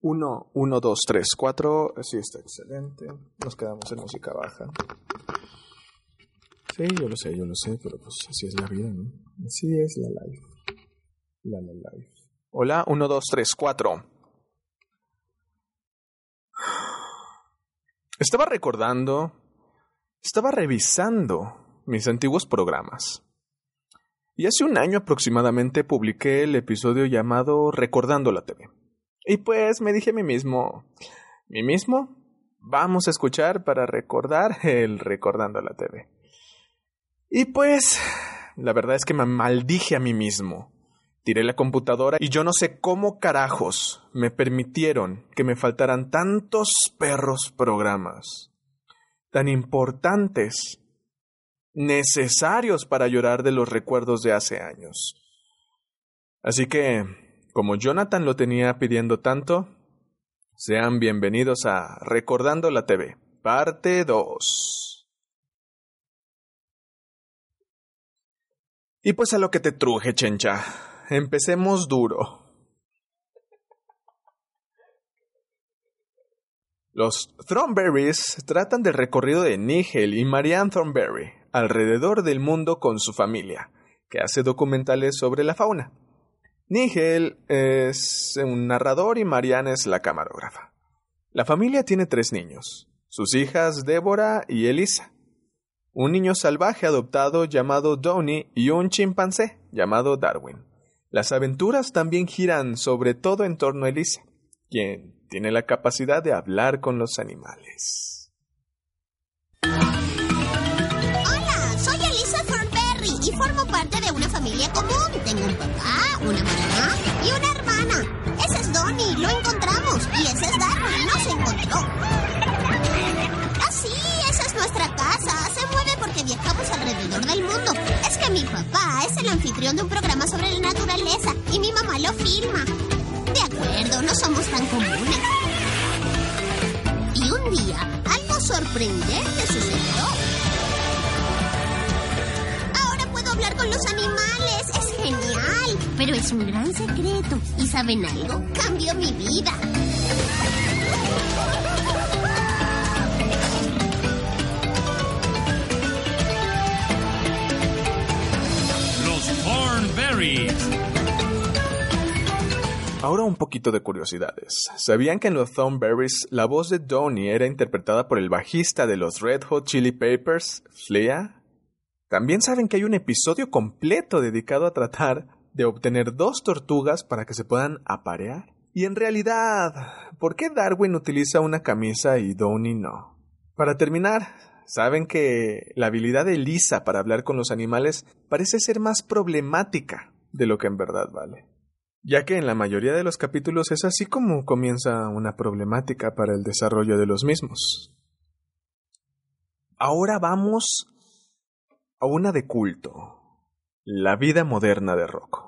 1, 1, 2, 3, 4. Sí, está excelente. Nos quedamos en música baja. Sí, yo lo sé, yo lo sé, pero pues así es la vida, ¿no? Así es la life. La, la life. Hola, 1, 2, 3, 4. Estaba recordando, estaba revisando mis antiguos programas. Y hace un año aproximadamente publiqué el episodio llamado Recordando la TV. Y pues me dije a mí mismo, mí mismo, vamos a escuchar para recordar el Recordando la TV. Y pues, la verdad es que me maldije a mí mismo. Tiré la computadora y yo no sé cómo carajos me permitieron que me faltaran tantos perros programas, tan importantes necesarios para llorar de los recuerdos de hace años. Así que, como Jonathan lo tenía pidiendo tanto, sean bienvenidos a Recordando la TV, parte 2. Y pues a lo que te truje, chencha. Empecemos duro. Los Thornberries tratan del recorrido de Nigel y Marianne Thornberry, alrededor del mundo con su familia, que hace documentales sobre la fauna. Nigel es un narrador y Marianne es la camarógrafa. La familia tiene tres niños, sus hijas Débora y Elisa, un niño salvaje adoptado llamado Donnie y un chimpancé llamado Darwin. Las aventuras también giran sobre todo en torno a Elisa, quien tiene la capacidad de hablar con los animales. familia común. Tengo un papá, lo encontramos. Y ese es Darwin, no se encontró. Así, ah, esa es nuestra casa. Se mueve porque viajamos alrededor del mundo. Es que mi papá es el anfitrión de un programa sobre la naturaleza y mi mamá lo filma. De acuerdo, no somos tan comunes. Y un día, algo sorprendente sucedió. Ahora puedo hablar con los animales pero es un gran secreto. ¿Y saben algo? Cambió mi vida. Los Thornberries. Ahora un poquito de curiosidades. ¿Sabían que en los Thornberries la voz de Donnie era interpretada por el bajista de los Red Hot Chili Peppers, Flea? También saben que hay un episodio completo dedicado a tratar de obtener dos tortugas para que se puedan aparear? Y en realidad, ¿por qué Darwin utiliza una camisa y Downey no? Para terminar, saben que la habilidad de Lisa para hablar con los animales parece ser más problemática de lo que en verdad vale. Ya que en la mayoría de los capítulos es así como comienza una problemática para el desarrollo de los mismos. Ahora vamos a una de culto, la vida moderna de Rocco.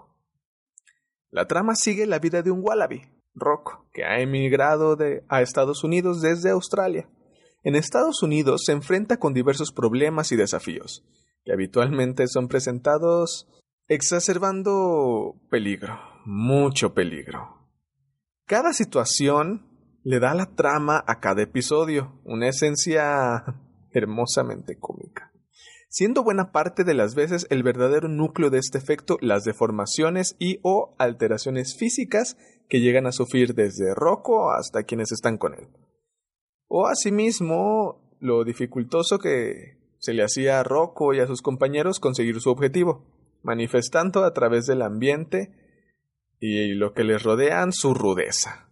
La trama sigue la vida de un wallaby, Rocco, que ha emigrado a Estados Unidos desde Australia. En Estados Unidos se enfrenta con diversos problemas y desafíos, que habitualmente son presentados exacerbando peligro, mucho peligro. Cada situación le da la trama a cada episodio, una esencia hermosamente cómica siendo buena parte de las veces el verdadero núcleo de este efecto las deformaciones y o alteraciones físicas que llegan a sufrir desde Rocco hasta quienes están con él. O asimismo lo dificultoso que se le hacía a Rocco y a sus compañeros conseguir su objetivo, manifestando a través del ambiente y lo que les rodean su rudeza.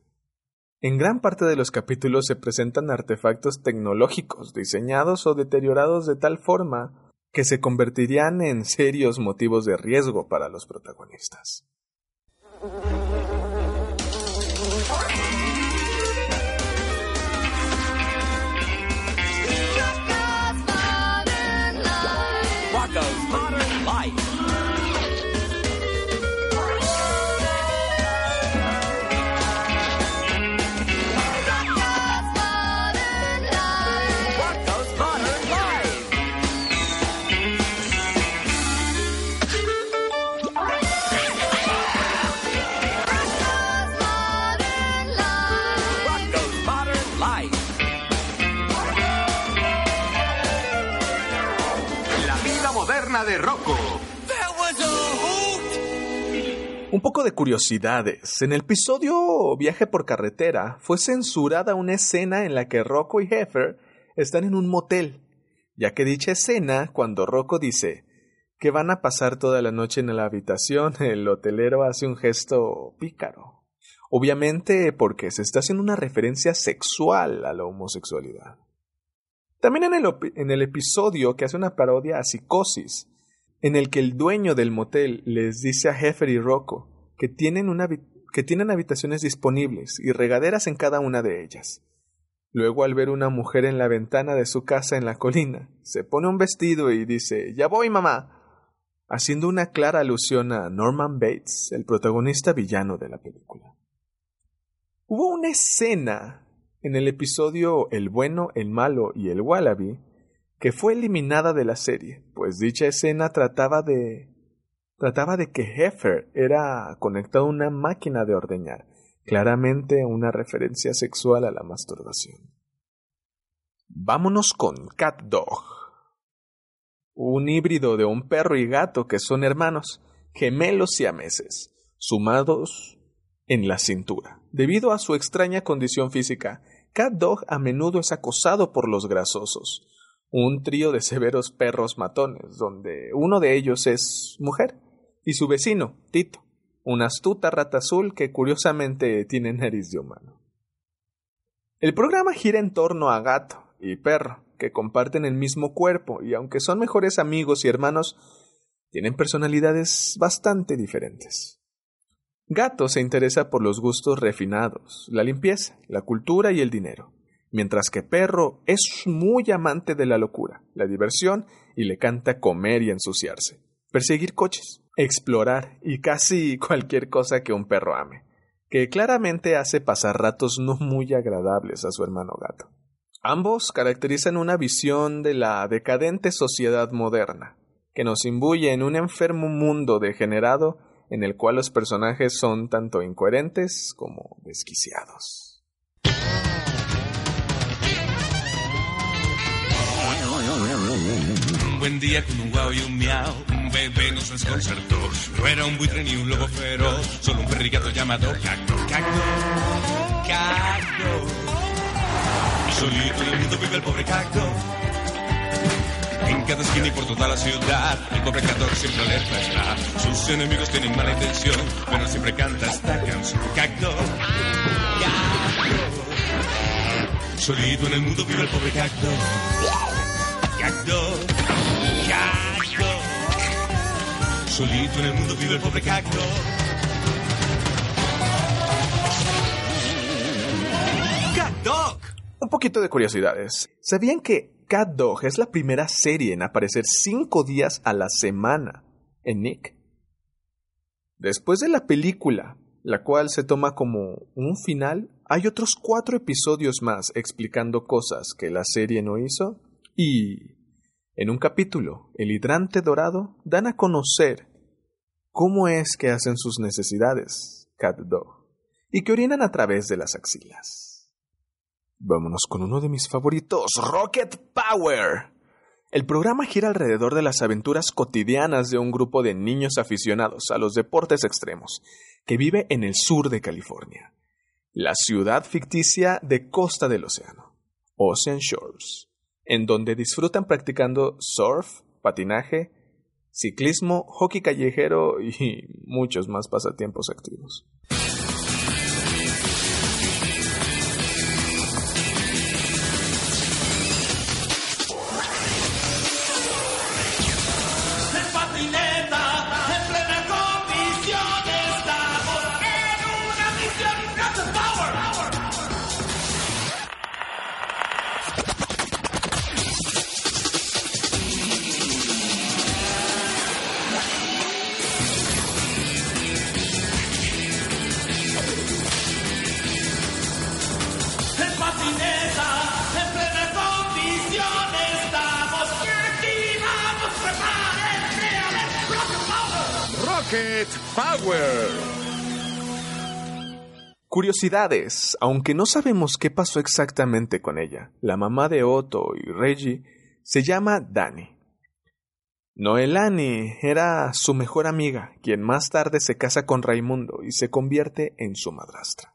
En gran parte de los capítulos se presentan artefactos tecnológicos diseñados o deteriorados de tal forma que se convertirían en serios motivos de riesgo para los protagonistas. Un poco de curiosidades. En el episodio Viaje por carretera fue censurada una escena en la que Rocco y Heifer están en un motel, ya que dicha escena, cuando Rocco dice que van a pasar toda la noche en la habitación, el hotelero hace un gesto pícaro. Obviamente porque se está haciendo una referencia sexual a la homosexualidad. También en el, en el episodio que hace una parodia a Psicosis, en el que el dueño del motel les dice a Heffer y Rocco que tienen, que tienen habitaciones disponibles y regaderas en cada una de ellas. Luego, al ver una mujer en la ventana de su casa en la colina, se pone un vestido y dice Ya voy, mamá, haciendo una clara alusión a Norman Bates, el protagonista villano de la película. Hubo una escena en el episodio El bueno, el malo y el wallaby que fue eliminada de la serie, pues dicha escena trataba de trataba de que Heifer era conectado a una máquina de ordeñar, claramente una referencia sexual a la masturbación. Vámonos con Cat Dog, un híbrido de un perro y gato que son hermanos, gemelos y ameses, sumados en la cintura. Debido a su extraña condición física, Cat Dog a menudo es acosado por los grasosos, un trío de severos perros matones, donde uno de ellos es mujer, y su vecino, Tito, una astuta rata azul que curiosamente tiene nariz de humano. El programa gira en torno a gato y perro, que comparten el mismo cuerpo y aunque son mejores amigos y hermanos, tienen personalidades bastante diferentes. Gato se interesa por los gustos refinados, la limpieza, la cultura y el dinero, mientras que Perro es muy amante de la locura, la diversión y le canta comer y ensuciarse, perseguir coches, explorar y casi cualquier cosa que un perro ame, que claramente hace pasar ratos no muy agradables a su hermano gato. Ambos caracterizan una visión de la decadente sociedad moderna, que nos imbuye en un enfermo mundo degenerado en el cual los personajes son tanto incoherentes como desquiciados. Un buen día con un guau y un miau, un bebé nos desconcertó. No era un buitre ni un lobo feroz, solo un perrigato llamado Cacto, Cacto, Cacto. Solito en el mundo vive el pobre Cacto. En cada esquina y por toda la ciudad, el pobre cantor siempre alerta está. Sus enemigos tienen mala intención, pero siempre canta esta canción. Cacto, cacto. Solito en el mundo vive el pobre cacto. Cacto, cacto. Solito en el mundo vive el pobre cacto. Cat Un poquito de curiosidades. ¿Sabían que Cat Dog es la primera serie en aparecer cinco días a la semana en Nick. Después de la película, la cual se toma como un final, hay otros cuatro episodios más explicando cosas que la serie no hizo y en un capítulo, el hidrante dorado dan a conocer cómo es que hacen sus necesidades, Cat Dog, y que orinan a través de las axilas. Vámonos con uno de mis favoritos, Rocket Power. El programa gira alrededor de las aventuras cotidianas de un grupo de niños aficionados a los deportes extremos que vive en el sur de California, la ciudad ficticia de Costa del Océano, Ocean Shores, en donde disfrutan practicando surf, patinaje, ciclismo, hockey callejero y muchos más pasatiempos activos. Power. Curiosidades, aunque no sabemos qué pasó exactamente con ella, la mamá de Otto y Reggie se llama Dani. Noelani era su mejor amiga, quien más tarde se casa con Raimundo y se convierte en su madrastra.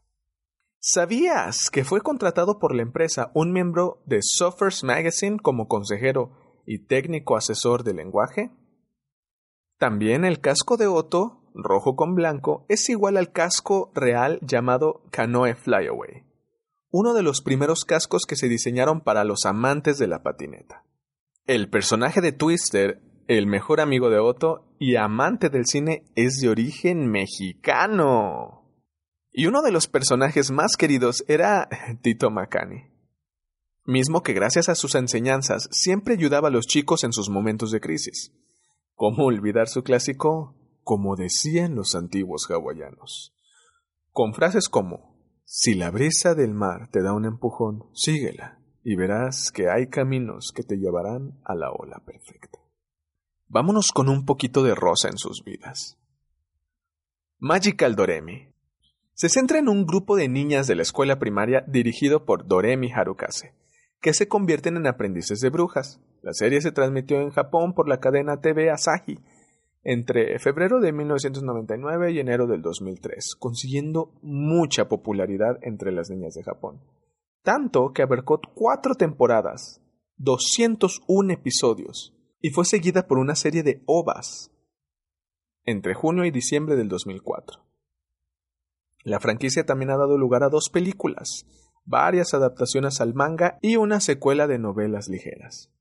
¿Sabías que fue contratado por la empresa un miembro de Suffers Magazine como consejero y técnico asesor de lenguaje? También el casco de Otto, rojo con blanco, es igual al casco real llamado Canoe Flyaway, uno de los primeros cascos que se diseñaron para los amantes de la patineta. El personaje de Twister el mejor amigo de Otto y amante del cine, es de origen mexicano. Y uno de los personajes más queridos era Tito Macani, mismo que gracias a sus enseñanzas siempre ayudaba a los chicos en sus momentos de crisis. ¿Cómo olvidar su clásico? Como decían los antiguos hawaianos. Con frases como, si la brisa del mar te da un empujón, síguela y verás que hay caminos que te llevarán a la ola perfecta. Vámonos con un poquito de rosa en sus vidas. Magical Doremi. Se centra en un grupo de niñas de la escuela primaria dirigido por Doremi Harukase, que se convierten en aprendices de brujas. La serie se transmitió en Japón por la cadena TV Asahi entre febrero de 1999 y enero del 2003, consiguiendo mucha popularidad entre las niñas de Japón. Tanto que abarcó cuatro temporadas, 201 episodios, y fue seguida por una serie de ovas entre junio y diciembre del 2004. La franquicia también ha dado lugar a dos películas, varias adaptaciones al manga y una secuela de novelas ligeras.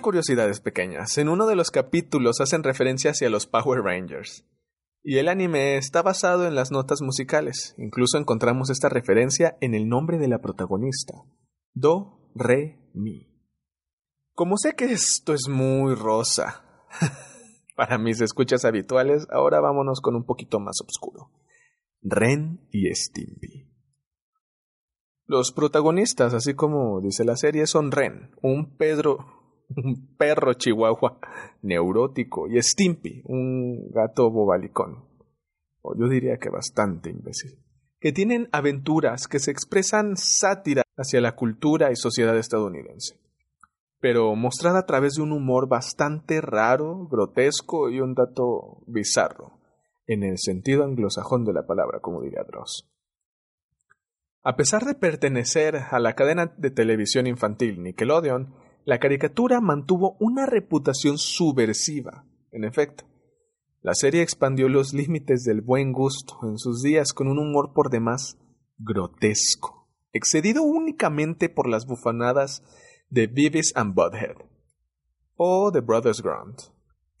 Curiosidades pequeñas. En uno de los capítulos hacen referencia hacia los Power Rangers. Y el anime está basado en las notas musicales. Incluso encontramos esta referencia en el nombre de la protagonista. Do, Re, Mi. Como sé que esto es muy rosa para mis escuchas habituales, ahora vámonos con un poquito más oscuro. Ren y Stimpy. Los protagonistas, así como dice la serie, son Ren, un Pedro un perro chihuahua neurótico, y Stimpy, un gato bobalicón, o yo diría que bastante imbécil, que tienen aventuras que se expresan sátira hacia la cultura y sociedad estadounidense, pero mostrada a través de un humor bastante raro, grotesco y un dato bizarro, en el sentido anglosajón de la palabra, como diría Dross. A pesar de pertenecer a la cadena de televisión infantil Nickelodeon, la caricatura mantuvo una reputación subversiva, en efecto. La serie expandió los límites del buen gusto en sus días con un humor por demás grotesco, excedido únicamente por las bufanadas de Beavis and Butthead o The Brothers Grunt.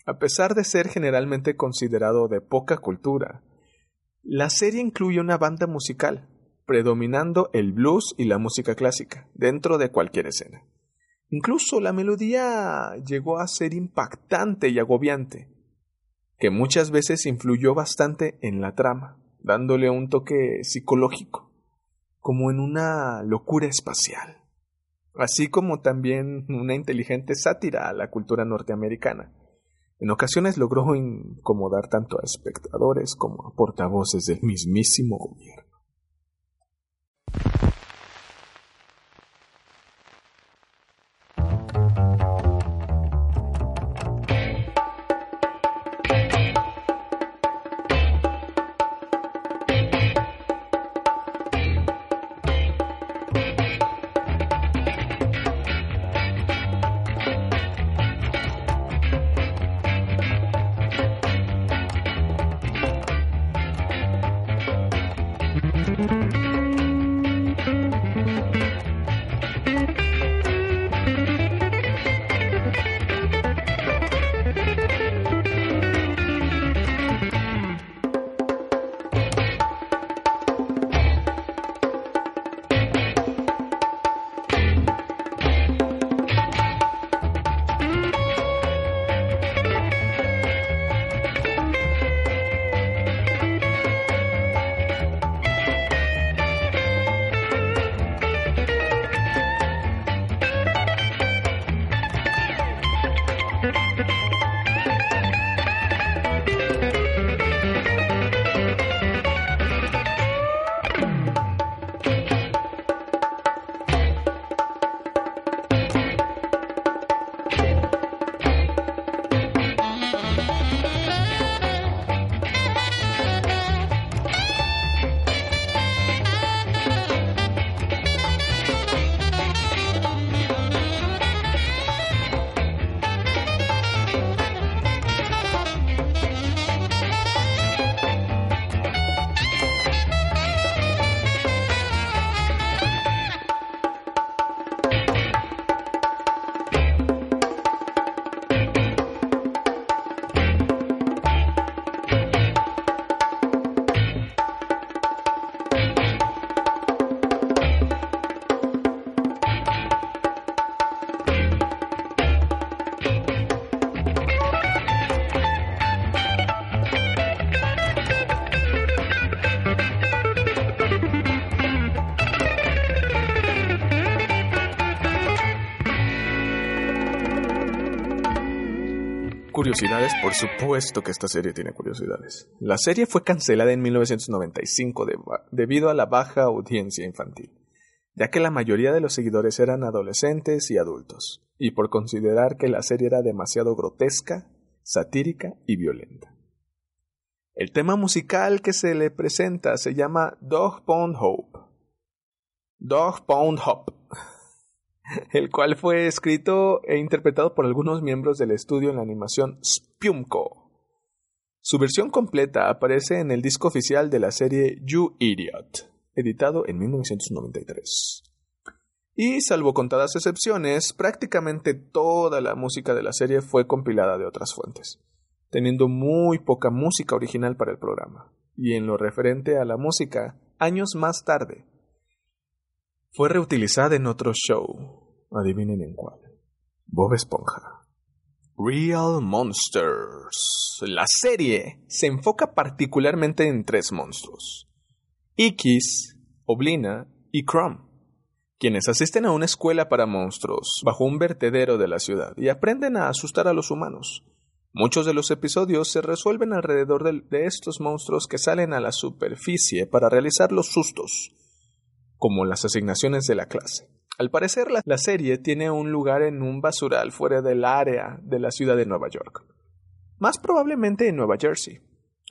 A pesar de ser generalmente considerado de poca cultura, la serie incluye una banda musical, predominando el blues y la música clásica, dentro de cualquier escena. Incluso la melodía llegó a ser impactante y agobiante, que muchas veces influyó bastante en la trama, dándole un toque psicológico, como en una locura espacial, así como también una inteligente sátira a la cultura norteamericana, En ocasiones logró incomodar tanto a espectadores como a portavoces del mismísimo gobierno. Curiosidades, por supuesto que esta serie tiene curiosidades. La serie fue cancelada en 1995 debido a la baja audiencia infantil, ya que la mayoría de los seguidores eran adolescentes y adultos, y por considerar que la serie era demasiado grotesca, satírica y violenta. El tema musical que se le presenta se llama Dog Pound Hope. Dog Pound Hope el cual fue escrito e interpretado por algunos miembros del estudio en la animación Spiumco. Su versión completa aparece en el disco oficial de la serie You Idiot, editado en 1993. Y salvo contadas excepciones, prácticamente toda la música de la serie fue compilada de otras fuentes, teniendo muy poca música original para el programa. Y en lo referente a la música, años más tarde, fue reutilizada en otro show. Adivinen en cuál. Bob Esponja. Real Monsters. La serie se enfoca particularmente en tres monstruos. Ikis, Oblina y Crumb, quienes asisten a una escuela para monstruos bajo un vertedero de la ciudad y aprenden a asustar a los humanos. Muchos de los episodios se resuelven alrededor de, estos monstruos que salen a la superficie para realizar los sustos, como las asignaciones de la clase. Al parecer la, serie tiene un lugar en un basural fuera del área de la ciudad de Nueva York, más probablemente en Nueva Jersey.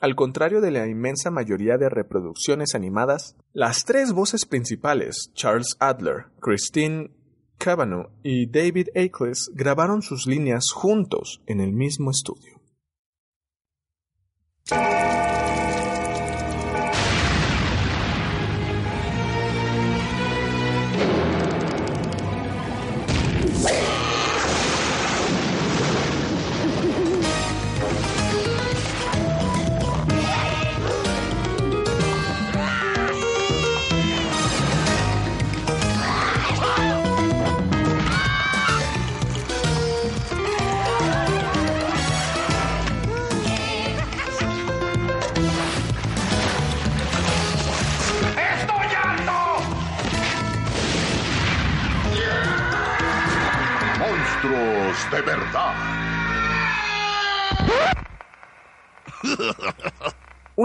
Al contrario de la inmensa mayoría de reproducciones animadas, las tres voces principales, Charles Adler, Christine Cavanaugh y David Ackles, grabaron sus líneas juntos en el mismo estudio.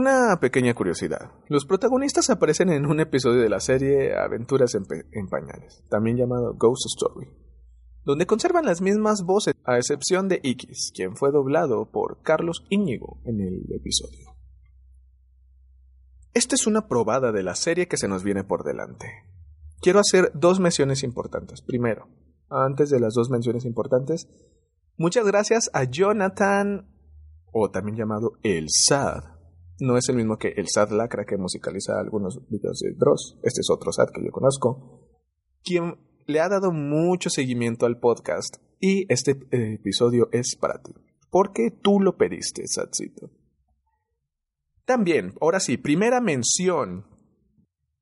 Una pequeña curiosidad. Los protagonistas aparecen en un episodio de la serie Aventuras en, Pañales, también llamado Ghost Story, donde conservan las mismas voces, a excepción de Ikis, quien fue doblado por Carlos Íñigo en el episodio. Esta es una probada de la serie que se nos viene por delante. Quiero hacer dos menciones importantes. Primero, antes de las dos menciones importantes, muchas gracias a Jonathan, o también llamado El Sad. No es el mismo que El Sad Lacra que musicaliza algunos videos de Dross. Este es otro Sad que yo conozco. Quien le ha dado mucho seguimiento al podcast. Y este eh, episodio es para ti. Porque tú lo pediste, Sadcito. También, ahora sí, primera mención.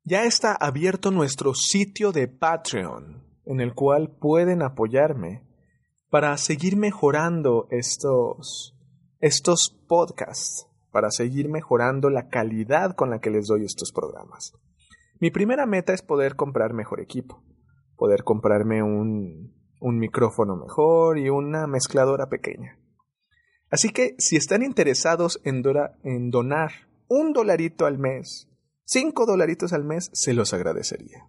Ya está abierto nuestro sitio de Patreon, en el cual pueden apoyarme para seguir mejorando estos, estos podcasts, para seguir mejorando la calidad con la que les doy estos programas. Mi primera meta es poder comprar mejor equipo, poder comprarme un, un micrófono mejor y una mezcladora pequeña. Así que si están interesados en, donar un dolarito al mes, cinco dolaritos al mes, se los agradecería.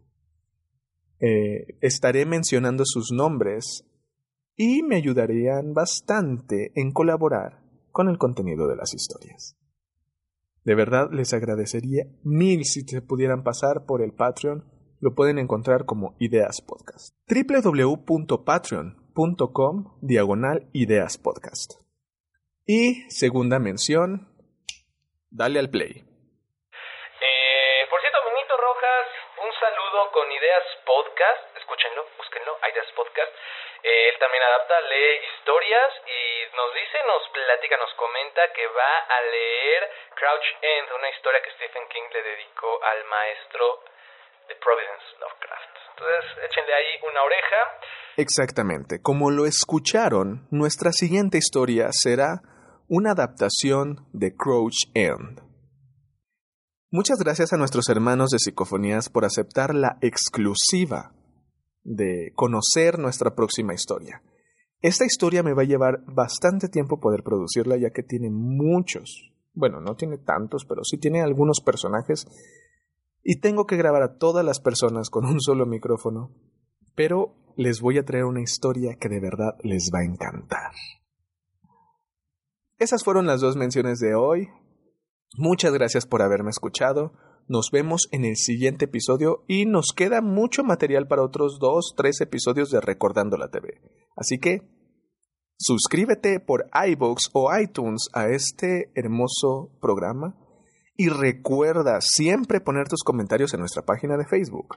Eh, estaré mencionando sus nombres y me ayudarían bastante en colaborar con el contenido de las historias. De verdad les agradecería mil si se pudieran pasar por el Patreon. Lo pueden encontrar como Ideas Podcast. www.patreon.com diagonal Ideas Podcast. Y segunda mención, dale al play. Eh, por cierto, Benito Rojas, un saludo con Ideas Podcast. Escúchenlo, búsquenlo, Ideas Podcast. Eh, él también adapta, lee historias y nos dice, nos platica, nos comenta que va a leer Crouch End, una historia que Stephen King le dedicó al maestro de Providence Lovecraft. Entonces, échenle ahí una oreja. Exactamente, como lo escucharon, nuestra siguiente historia será una adaptación de Crouch End. Muchas gracias a nuestros hermanos de Psicofonías por aceptar la exclusiva de conocer nuestra próxima historia. Esta historia me va a llevar bastante tiempo poder producirla ya que tiene muchos, bueno, no tiene tantos, pero sí tiene algunos personajes y tengo que grabar a todas las personas con un solo micrófono, pero les voy a traer una historia que de verdad les va a encantar. Esas fueron las dos menciones de hoy. Muchas gracias por haberme escuchado. Nos vemos en el siguiente episodio y nos queda mucho material para otros dos, tres episodios de Recordando la TV. Así que suscríbete por iVoox o iTunes a este hermoso programa y recuerda siempre poner tus comentarios en nuestra página de Facebook.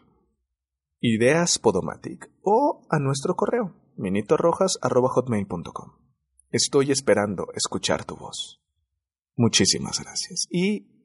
Ideas Podomatic o a nuestro correo minitorojas.hotmail.com. Estoy esperando escuchar tu voz. Muchísimas gracias y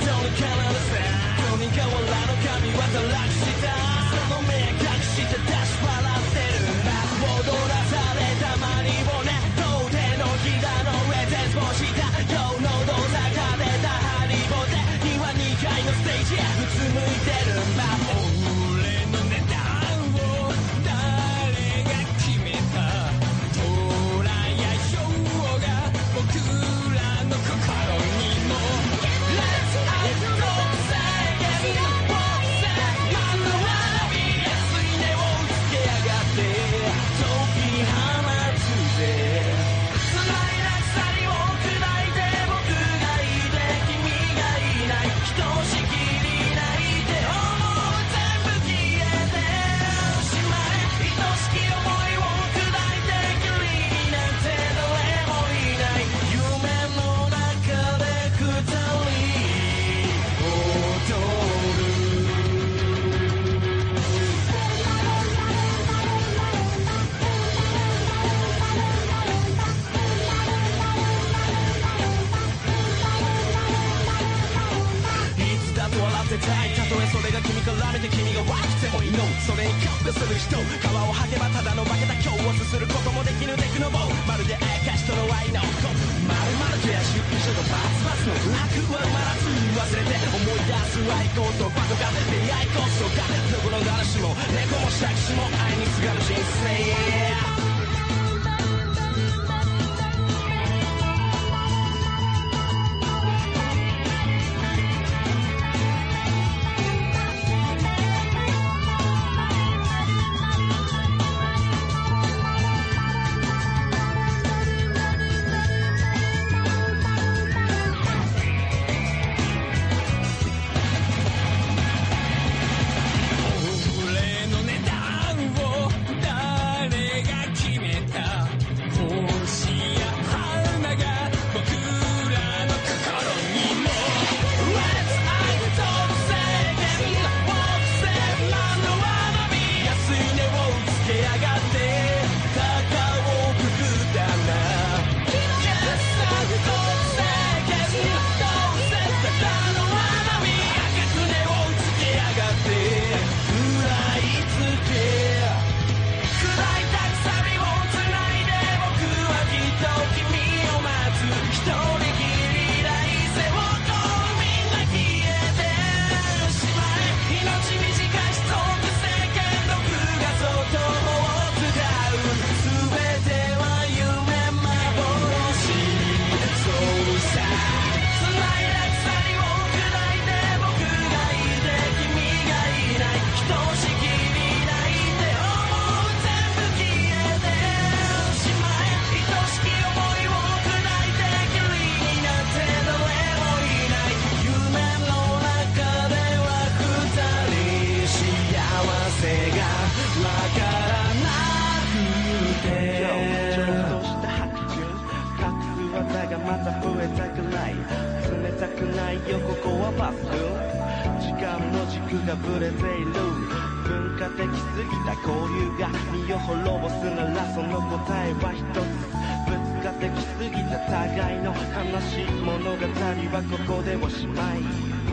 don't count on 技がまた増えたくない冷たくないよここはバス。時間の軸がぶれている。文化的すぎた交流が身を滅ぼすならその答えは一つ。ぶつかってきすぎた互いの悲しい物語はここでおしまい。